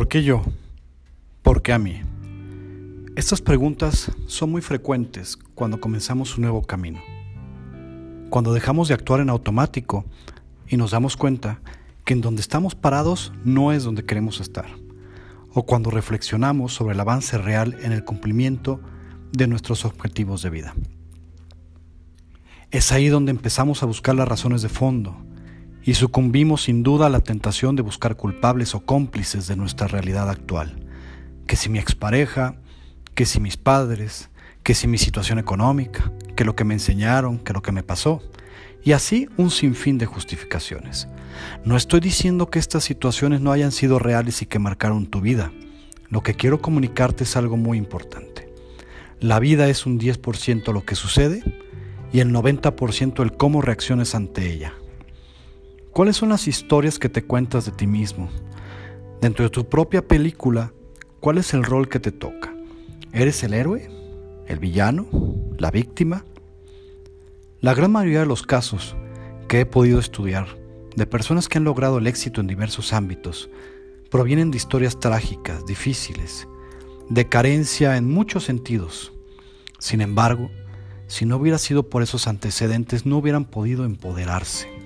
¿Por qué yo? ¿Por qué a mí? Estas preguntas son muy frecuentes cuando comenzamos un nuevo camino. Cuando dejamos de actuar en automático y nos damos cuenta que en donde estamos parados no es donde queremos estar. O cuando reflexionamos sobre el avance real en el cumplimiento de nuestros objetivos de vida. Es ahí donde empezamos a buscar las razones de fondo y sucumbimos sin duda a la tentación de buscar culpables o cómplices de nuestra realidad actual. Que si mi expareja, que si mis padres, que si mi situación económica, que lo que me enseñaron, que lo que me pasó. Y así un sinfín de justificaciones. No estoy diciendo que estas situaciones no hayan sido reales y que marcaron tu vida. Lo que quiero comunicarte es algo muy importante. La vida es un 10% lo que sucede y el 90% el cómo reacciones ante ella. ¿Cuáles son las historias que te cuentas de ti mismo? Dentro de tu propia película, ¿cuál es el rol que te toca? ¿Eres el héroe? ¿El villano? ¿La víctima? La gran mayoría de los casos que he podido estudiar de personas que han logrado el éxito en diversos ámbitos provienen de historias trágicas, difíciles, de carencia en muchos sentidos. Sin embargo, si no hubiera sido por esos antecedentes, no hubieran podido empoderarse.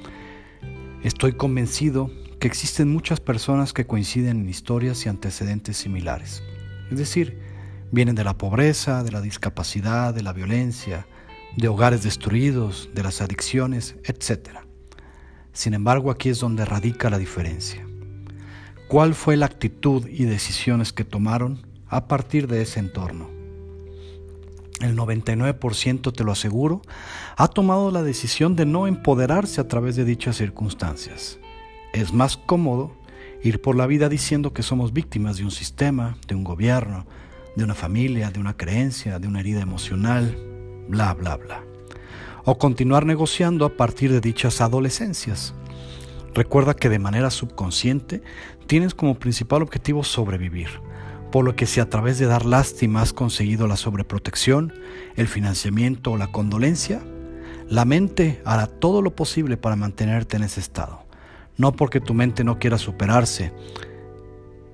Estoy convencido que existen muchas personas que coinciden en historias y antecedentes similares. Es decir, vienen de la pobreza, de la discapacidad, de la violencia, de hogares destruidos, de las adicciones, etc. Sin embargo, aquí es donde radica la diferencia. ¿Cuál fue la actitud y decisiones que tomaron a partir de ese entorno? El 99% te lo aseguro, ha tomado la decisión de no empoderarse a través de dichas circunstancias. Es más cómodo ir por la vida diciendo que somos víctimas de un sistema, de un gobierno, de una familia, de una creencia, de una herida emocional, bla, bla, bla. O continuar negociando a partir de dichas adolescencias. Recuerda que de manera subconsciente tienes como principal objetivo sobrevivir por lo que si a través de dar lástima has conseguido la sobreprotección, el financiamiento o la condolencia, la mente hará todo lo posible para mantenerte en ese estado. No porque tu mente no quiera superarse,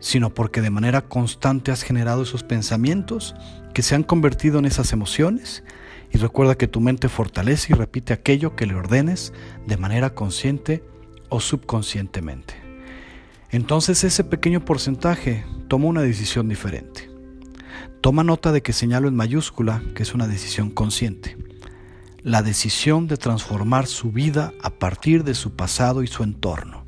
sino porque de manera constante has generado esos pensamientos que se han convertido en esas emociones y recuerda que tu mente fortalece y repite aquello que le ordenes de manera consciente o subconscientemente. Entonces ese pequeño porcentaje toma una decisión diferente. Toma nota de que señalo en mayúscula que es una decisión consciente. La decisión de transformar su vida a partir de su pasado y su entorno,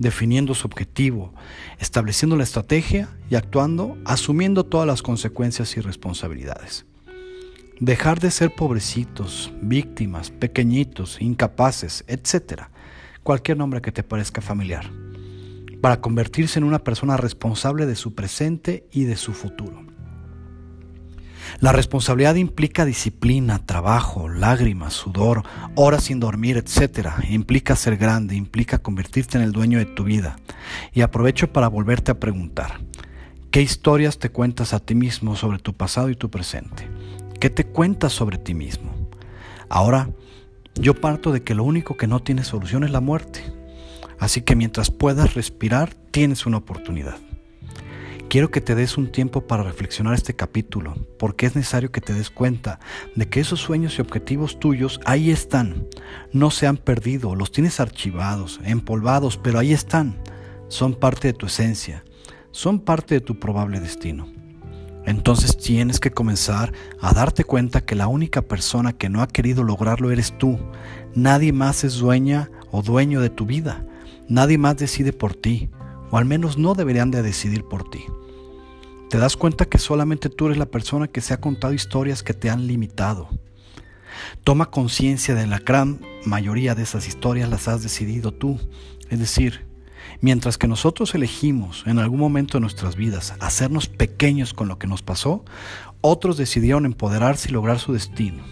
definiendo su objetivo, estableciendo la estrategia y actuando, asumiendo todas las consecuencias y responsabilidades. Dejar de ser pobrecitos, víctimas, pequeñitos, incapaces, etc. Cualquier nombre que te parezca familiar para convertirse en una persona responsable de su presente y de su futuro. La responsabilidad implica disciplina, trabajo, lágrimas, sudor, horas sin dormir, etc. Implica ser grande, implica convertirte en el dueño de tu vida. Y aprovecho para volverte a preguntar, ¿qué historias te cuentas a ti mismo sobre tu pasado y tu presente? ¿Qué te cuentas sobre ti mismo? Ahora, yo parto de que lo único que no tiene solución es la muerte. Así que mientras puedas respirar, tienes una oportunidad. Quiero que te des un tiempo para reflexionar este capítulo, porque es necesario que te des cuenta de que esos sueños y objetivos tuyos ahí están. No se han perdido, los tienes archivados, empolvados, pero ahí están. Son parte de tu esencia, son parte de tu probable destino. Entonces tienes que comenzar a darte cuenta que la única persona que no ha querido lograrlo eres tú. Nadie más es dueña o dueño de tu vida. Nadie más decide por ti, o al menos no deberían de decidir por ti. Te das cuenta que solamente tú eres la persona que se ha contado historias que te han limitado. Toma conciencia de la gran mayoría de esas historias las has decidido tú. Es decir, mientras que nosotros elegimos en algún momento de nuestras vidas hacernos pequeños con lo que nos pasó, otros decidieron empoderarse y lograr su destino.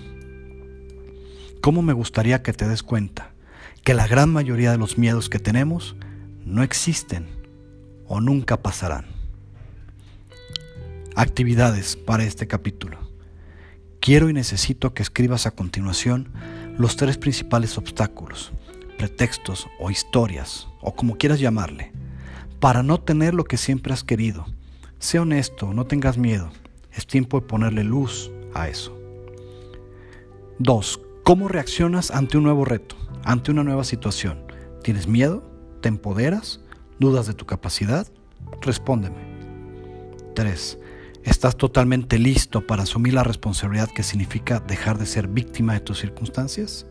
¿Cómo me gustaría que te des cuenta que la gran mayoría de los miedos que tenemos no existen o nunca pasarán. Actividades para este capítulo. Quiero y necesito que escribas a continuación los tres principales obstáculos, pretextos o historias, o como quieras llamarle, para no tener lo que siempre has querido. Sé honesto, no tengas miedo. Es tiempo de ponerle luz a eso. 2. ¿Cómo reaccionas ante un nuevo reto, ante una nueva situación? ¿Tienes miedo? ¿Te empoderas? ¿Dudas de tu capacidad? Respóndeme. 3. ¿Estás totalmente listo para asumir la responsabilidad que significa dejar de ser víctima de tus circunstancias?